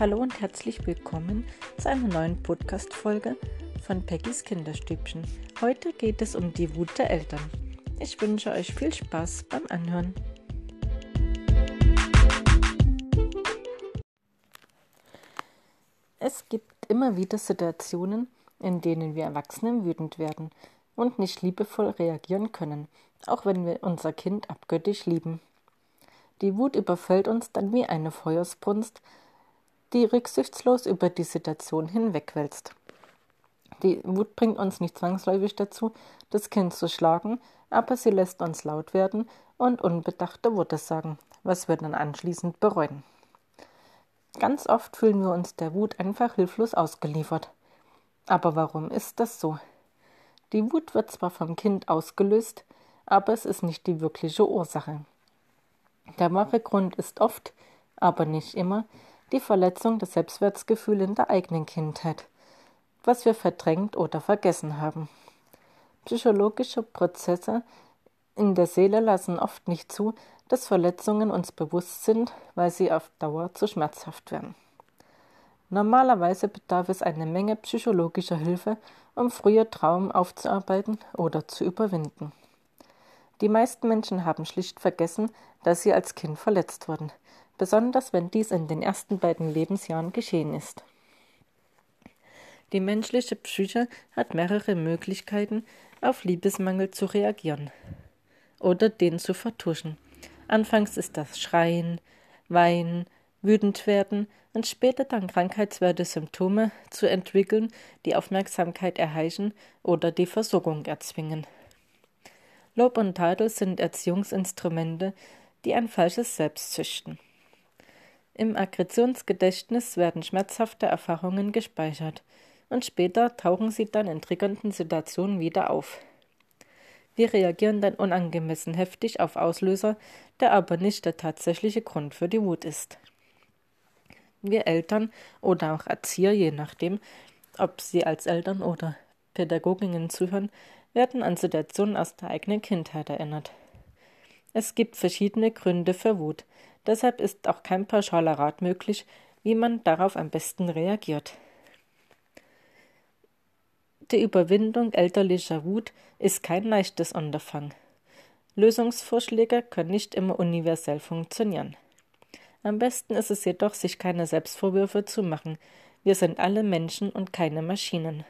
Hallo und herzlich willkommen zu einer neuen Podcast-Folge von Peggys Kinderstübchen. Heute geht es um die Wut der Eltern. Ich wünsche euch viel Spaß beim Anhören. Es gibt immer wieder Situationen, in denen wir Erwachsene wütend werden und nicht liebevoll reagieren können, auch wenn wir unser Kind abgöttisch lieben. Die Wut überfällt uns dann wie eine Feuersbrunst, die rücksichtslos über die Situation hinwegwälzt. Die Wut bringt uns nicht zwangsläufig dazu, das Kind zu schlagen, aber sie lässt uns laut werden und unbedachte Worte sagen, was wir dann anschließend bereuen. Ganz oft fühlen wir uns der Wut einfach hilflos ausgeliefert. Aber warum ist das so? Die Wut wird zwar vom Kind ausgelöst, aber es ist nicht die wirkliche Ursache. Der wahre Grund ist oft, aber nicht immer, die Verletzung des Selbstwertgefühls in der eigenen Kindheit, was wir verdrängt oder vergessen haben. Psychologische Prozesse in der Seele lassen oft nicht zu, dass Verletzungen uns bewusst sind, weil sie auf Dauer zu schmerzhaft werden. Normalerweise bedarf es eine Menge psychologischer Hilfe, um frühe Traumen aufzuarbeiten oder zu überwinden. Die meisten Menschen haben schlicht vergessen, dass sie als Kind verletzt wurden, besonders wenn dies in den ersten beiden Lebensjahren geschehen ist. Die menschliche Psyche hat mehrere Möglichkeiten, auf Liebesmangel zu reagieren oder den zu vertuschen. Anfangs ist das Schreien, Weinen, wütend werden und später dann krankheitswerte Symptome zu entwickeln, die Aufmerksamkeit erheischen oder die Versorgung erzwingen. Lob und Tadel sind Erziehungsinstrumente, die ein falsches Selbst züchten. Im Aggressionsgedächtnis werden schmerzhafte Erfahrungen gespeichert und später tauchen sie dann in triggernden Situationen wieder auf. Wir reagieren dann unangemessen heftig auf Auslöser, der aber nicht der tatsächliche Grund für die Wut ist. Wir Eltern oder auch Erzieher, je nachdem, ob sie als Eltern oder Pädagoginnen zuhören, werden an Situationen aus der eigenen Kindheit erinnert. Es gibt verschiedene Gründe für Wut, Deshalb ist auch kein pauschaler Rat möglich, wie man darauf am besten reagiert. Die Überwindung elterlicher Wut ist kein leichtes Unterfangen. Lösungsvorschläge können nicht immer universell funktionieren. Am besten ist es jedoch, sich keine Selbstvorwürfe zu machen. Wir sind alle Menschen und keine Maschinen.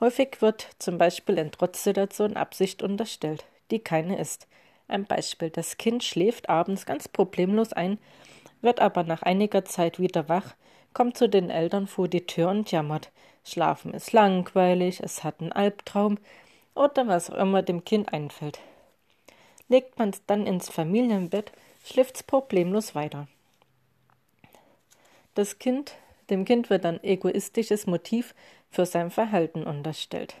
Häufig wird zum Beispiel in Trotzsituationen Absicht unterstellt, die keine ist. Ein Beispiel: Das Kind schläft abends ganz problemlos ein, wird aber nach einiger Zeit wieder wach, kommt zu den Eltern vor die Tür und jammert. Schlafen ist langweilig, es hat einen Albtraum oder was auch immer dem Kind einfällt. Legt man es dann ins Familienbett, schläft's problemlos weiter. Das Kind, dem Kind wird ein egoistisches Motiv für sein Verhalten unterstellt.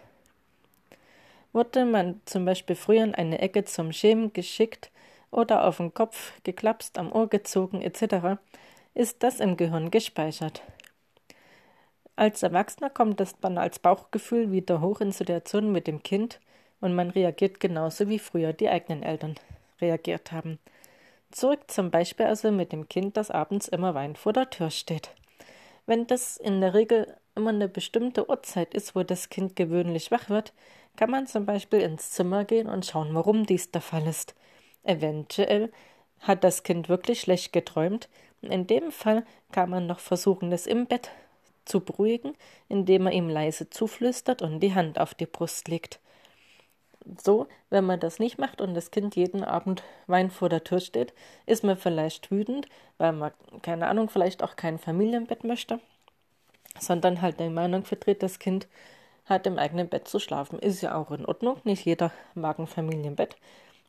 Wurde man zum Beispiel früher in eine Ecke zum Schämen geschickt oder auf den Kopf geklapst, am Ohr gezogen etc., ist das im Gehirn gespeichert. Als Erwachsener kommt das dann als Bauchgefühl wieder hoch in Situationen mit dem Kind und man reagiert genauso wie früher die eigenen Eltern reagiert haben. Zurück zum Beispiel also mit dem Kind, das abends immer weinend vor der Tür steht. Wenn das in der Regel immer eine bestimmte Uhrzeit ist, wo das Kind gewöhnlich wach wird, kann man zum Beispiel ins Zimmer gehen und schauen, warum dies der Fall ist. Eventuell hat das Kind wirklich schlecht geträumt. In dem Fall kann man noch versuchen, es im Bett zu beruhigen, indem man ihm leise zuflüstert und die Hand auf die Brust legt. So, wenn man das nicht macht und das Kind jeden Abend weinend vor der Tür steht, ist man vielleicht wütend, weil man, keine Ahnung, vielleicht auch kein Familienbett möchte, sondern halt die Meinung vertritt, das Kind hat im eigenen Bett zu schlafen. Ist ja auch in Ordnung. Nicht jeder mag ein Familienbett.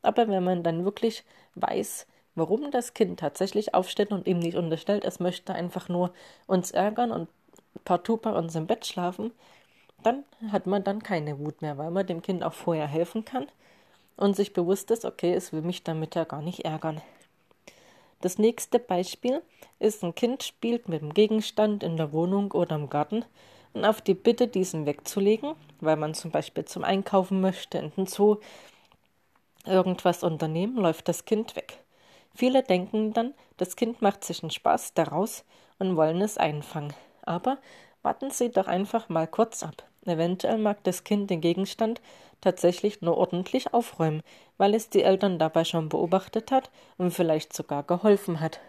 Aber wenn man dann wirklich weiß, warum das Kind tatsächlich aufsteht und ihm nicht unterstellt, es möchte einfach nur uns ärgern und partout bei uns im Bett schlafen, dann hat man dann keine Wut mehr, weil man dem Kind auch vorher helfen kann und sich bewusst ist, okay, es will mich damit ja gar nicht ärgern. Das nächste Beispiel ist, ein Kind spielt mit dem Gegenstand in der Wohnung oder im Garten und auf die Bitte, diesen wegzulegen, weil man zum Beispiel zum Einkaufen möchte, in den Zoo irgendwas unternehmen, läuft das Kind weg. Viele denken dann, das Kind macht sich einen Spaß daraus und wollen es einfangen. Aber warten Sie doch einfach mal kurz ab. Eventuell mag das Kind den Gegenstand tatsächlich nur ordentlich aufräumen, weil es die Eltern dabei schon beobachtet hat und vielleicht sogar geholfen hat.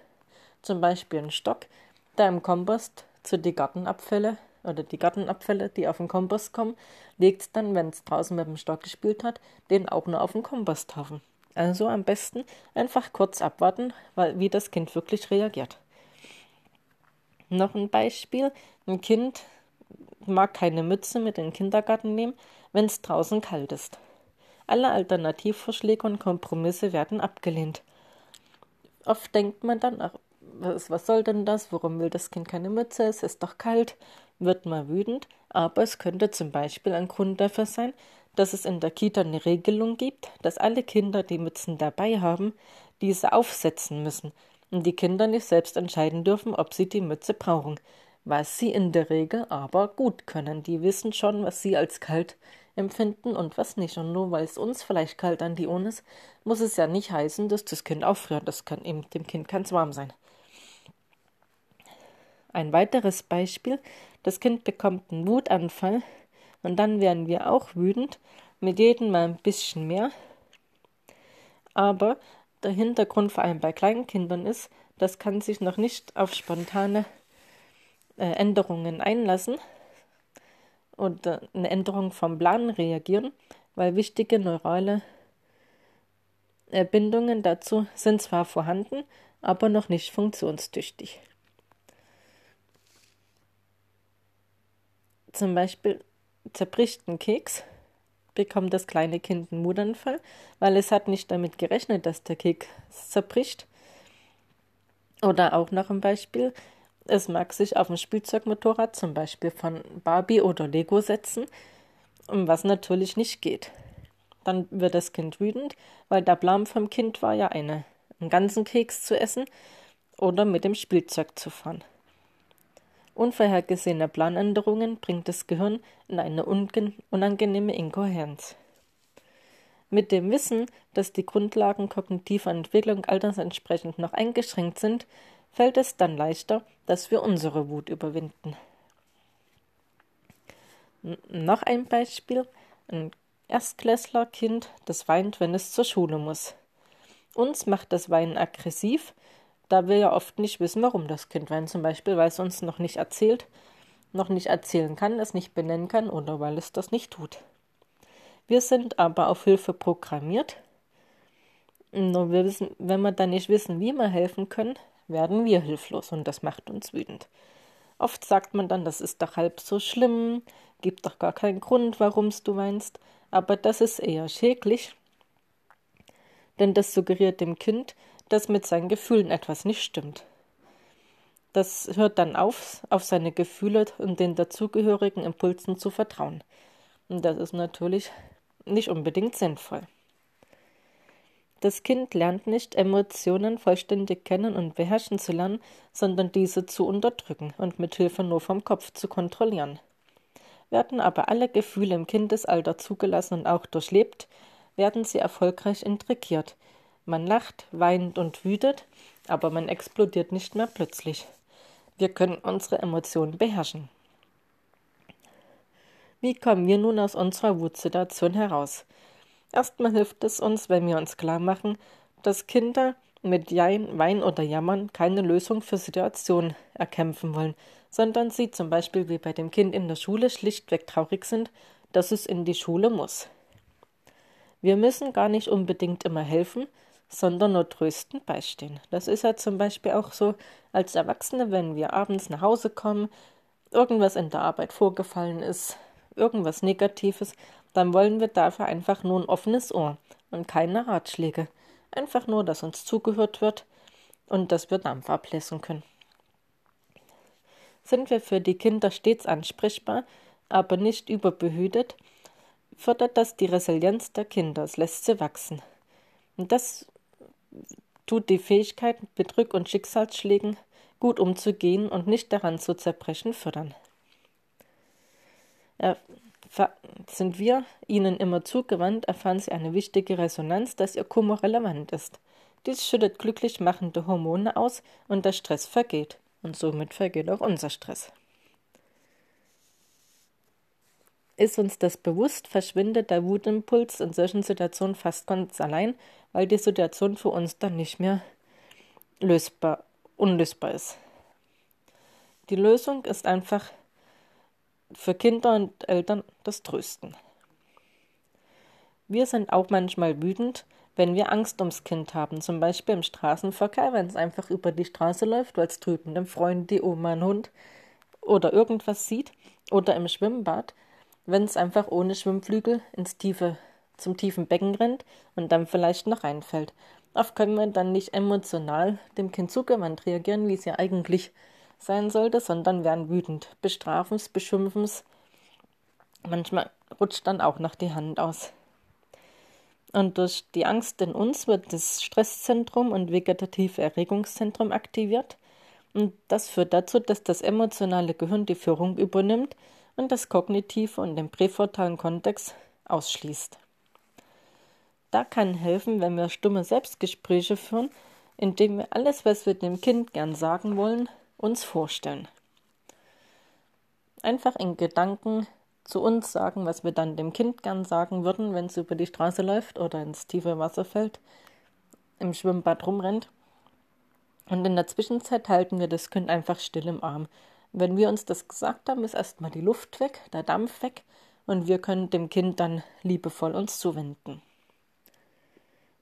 Zum Beispiel ein Stock, der im Kompost zu die Gartenabfälle oder die Gartenabfälle, die auf den Kompost kommen, legt dann, wenn es draußen mit dem Stock gespielt hat, den auch nur auf den Komposthaufen. Also am besten einfach kurz abwarten, weil, wie das Kind wirklich reagiert. Noch ein Beispiel. Ein Kind mag keine Mütze mit in den Kindergarten nehmen, wenn es draußen kalt ist. Alle Alternativvorschläge und Kompromisse werden abgelehnt. Oft denkt man dann, ach, was, was soll denn das? Warum will das Kind keine Mütze? Es ist doch kalt wird mal wütend, aber es könnte zum Beispiel ein Grund dafür sein, dass es in der Kita eine Regelung gibt, dass alle Kinder, die Mützen dabei haben, diese aufsetzen müssen und die Kinder nicht selbst entscheiden dürfen, ob sie die Mütze brauchen, was sie in der Regel aber gut können. Die wissen schon, was sie als kalt empfinden und was nicht. Und nur weil es uns vielleicht kalt an die Ohren ist, muss es ja nicht heißen, dass das Kind auffriert. Das kann eben dem Kind ganz warm sein. Ein weiteres Beispiel das Kind bekommt einen Wutanfall und dann werden wir auch wütend, mit jedem mal ein bisschen mehr. Aber der Hintergrund vor allem bei kleinen Kindern ist, das kann sich noch nicht auf spontane Änderungen einlassen oder eine Änderung vom Plan reagieren, weil wichtige neurale äh, Bindungen dazu sind zwar vorhanden, aber noch nicht funktionstüchtig. Zum Beispiel zerbricht ein Keks, bekommt das kleine Kind einen Wutanfall, weil es hat nicht damit gerechnet, dass der Keks zerbricht. Oder auch noch ein Beispiel, es mag sich auf ein Spielzeugmotorrad zum Beispiel von Barbie oder Lego setzen, was natürlich nicht geht. Dann wird das Kind wütend, weil der Plan vom Kind war ja eine, einen ganzen Keks zu essen oder mit dem Spielzeug zu fahren. Unvorhergesehene Planänderungen bringt das Gehirn in eine unangenehme Inkohärenz. Mit dem Wissen, dass die Grundlagen kognitiver Entwicklung altersentsprechend noch eingeschränkt sind, fällt es dann leichter, dass wir unsere Wut überwinden. N noch ein Beispiel: Ein Erstklässlerkind, das weint, wenn es zur Schule muss. Uns macht das Weinen aggressiv, da wir ja oft nicht wissen, warum das Kind weint, zum Beispiel, weil es uns noch nicht erzählt, noch nicht erzählen kann, es nicht benennen kann oder weil es das nicht tut. Wir sind aber auf Hilfe programmiert. Nur wir wissen, wenn wir dann nicht wissen, wie wir helfen können, werden wir hilflos und das macht uns wütend. Oft sagt man dann, das ist doch halb so schlimm, gibt doch gar keinen Grund, warum du weinst, aber das ist eher schädlich, denn das suggeriert dem Kind, dass mit seinen Gefühlen etwas nicht stimmt. Das hört dann auf, auf seine Gefühle und den dazugehörigen Impulsen zu vertrauen. Und das ist natürlich nicht unbedingt sinnvoll. Das Kind lernt nicht, Emotionen vollständig kennen und beherrschen zu lernen, sondern diese zu unterdrücken und mit Hilfe nur vom Kopf zu kontrollieren. Werden aber alle Gefühle im Kindesalter zugelassen und auch durchlebt, werden sie erfolgreich intrigiert, man lacht, weint und wütet, aber man explodiert nicht mehr plötzlich. Wir können unsere Emotionen beherrschen. Wie kommen wir nun aus unserer Wutsituation heraus? Erstmal hilft es uns, wenn wir uns klar machen, dass Kinder mit Jein, Wein oder Jammern keine Lösung für Situationen erkämpfen wollen, sondern sie zum Beispiel wie bei dem Kind in der Schule schlichtweg traurig sind, dass es in die Schule muss. Wir müssen gar nicht unbedingt immer helfen, sondern nur tröstend beistehen. Das ist ja zum Beispiel auch so als Erwachsene, wenn wir abends nach Hause kommen, irgendwas in der Arbeit vorgefallen ist, irgendwas Negatives, dann wollen wir dafür einfach nur ein offenes Ohr und keine Ratschläge. Einfach nur, dass uns zugehört wird und dass wir Dampf ablassen können. Sind wir für die Kinder stets ansprechbar, aber nicht überbehütet, fördert das die Resilienz der Kinder, es lässt sie wachsen. Und das tut die Fähigkeit, mit Rück- und Schicksalsschlägen gut umzugehen und nicht daran zu zerbrechen, fördern. Er, sind wir ihnen immer zugewandt, erfahren sie eine wichtige Resonanz, dass ihr Kummer relevant ist. Dies schüttet glücklich machende Hormone aus und der Stress vergeht. und somit vergeht auch unser Stress. Ist uns das bewusst, verschwindet der Wutimpuls in solchen Situationen fast ganz allein, weil die Situation für uns dann nicht mehr lösbar, unlösbar ist. Die Lösung ist einfach für Kinder und Eltern das Trösten. Wir sind auch manchmal wütend, wenn wir Angst ums Kind haben, zum Beispiel im Straßenverkehr, wenn es einfach über die Straße läuft, weil es drüben dem Freund, die Oma, ein Hund oder irgendwas sieht, oder im Schwimmbad, wenn es einfach ohne Schwimmflügel ins tiefe, zum tiefen Becken rennt und dann vielleicht noch reinfällt. Oft können wir dann nicht emotional dem Kind zugewandt reagieren, wie es ja eigentlich sein sollte, sondern werden wütend, bestrafen es, beschimpfen es. Manchmal rutscht dann auch noch die Hand aus. Und durch die Angst in uns wird das Stresszentrum und vegetative Erregungszentrum aktiviert. Und das führt dazu, dass das emotionale Gehirn die Führung übernimmt und das kognitive und den präfrontalen Kontext ausschließt. Da kann helfen, wenn wir stumme Selbstgespräche führen, indem wir alles, was wir dem Kind gern sagen wollen, uns vorstellen. Einfach in Gedanken zu uns sagen, was wir dann dem Kind gern sagen würden, wenn es über die Straße läuft oder ins tiefe Wasser fällt, im Schwimmbad rumrennt. Und in der Zwischenzeit halten wir das Kind einfach still im Arm. Wenn wir uns das gesagt haben, ist erstmal die Luft weg, der Dampf weg und wir können dem Kind dann liebevoll uns zuwenden.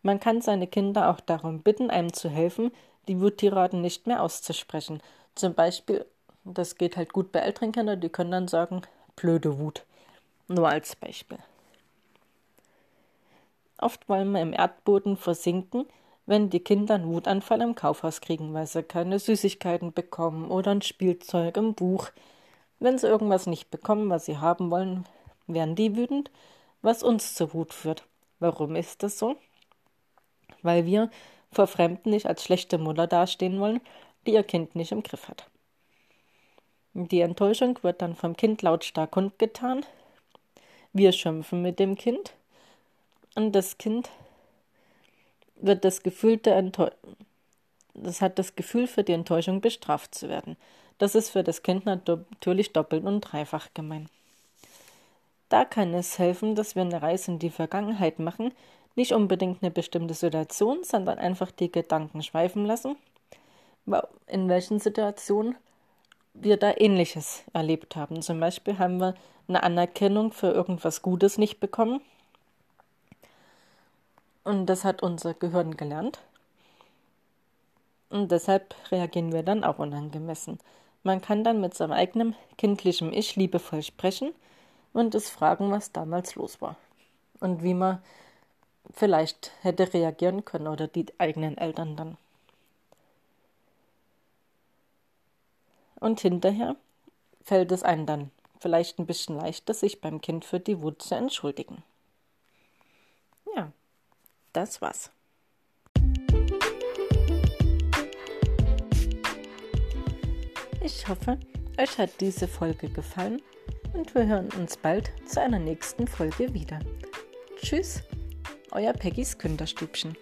Man kann seine Kinder auch darum bitten, einem zu helfen, die Wuttiraden nicht mehr auszusprechen, zum Beispiel, das geht halt gut bei älteren Kindern, die können dann sagen, blöde Wut. Nur als Beispiel. Oft wollen wir im Erdboden versinken, wenn die Kinder einen Wutanfall im Kaufhaus kriegen, weil sie keine Süßigkeiten bekommen oder ein Spielzeug im Buch. Wenn sie irgendwas nicht bekommen, was sie haben wollen, werden die wütend, was uns zur Wut führt. Warum ist das so? Weil wir vor Fremden nicht als schlechte Mutter dastehen wollen, die ihr Kind nicht im Griff hat. Die Enttäuschung wird dann vom Kind lautstark kundgetan. Wir schimpfen mit dem Kind und das Kind wird das Gefühl der Enttäuschung, das hat das Gefühl für die Enttäuschung bestraft zu werden. Das ist für das Kind natürlich doppelt und dreifach gemein. Da kann es helfen, dass wir eine Reise in die Vergangenheit machen, nicht unbedingt eine bestimmte Situation, sondern einfach die Gedanken schweifen lassen in welchen Situationen wir da Ähnliches erlebt haben. Zum Beispiel haben wir eine Anerkennung für irgendwas Gutes nicht bekommen. Und das hat unser Gehirn gelernt. Und deshalb reagieren wir dann auch unangemessen. Man kann dann mit seinem eigenen kindlichen Ich liebevoll sprechen und es fragen, was damals los war. Und wie man vielleicht hätte reagieren können oder die eigenen Eltern dann. Und hinterher fällt es einem dann vielleicht ein bisschen leichter, sich beim Kind für die Wut zu entschuldigen. Ja, das war's. Ich hoffe, euch hat diese Folge gefallen und wir hören uns bald zu einer nächsten Folge wieder. Tschüss, euer Peggys Künderstübchen.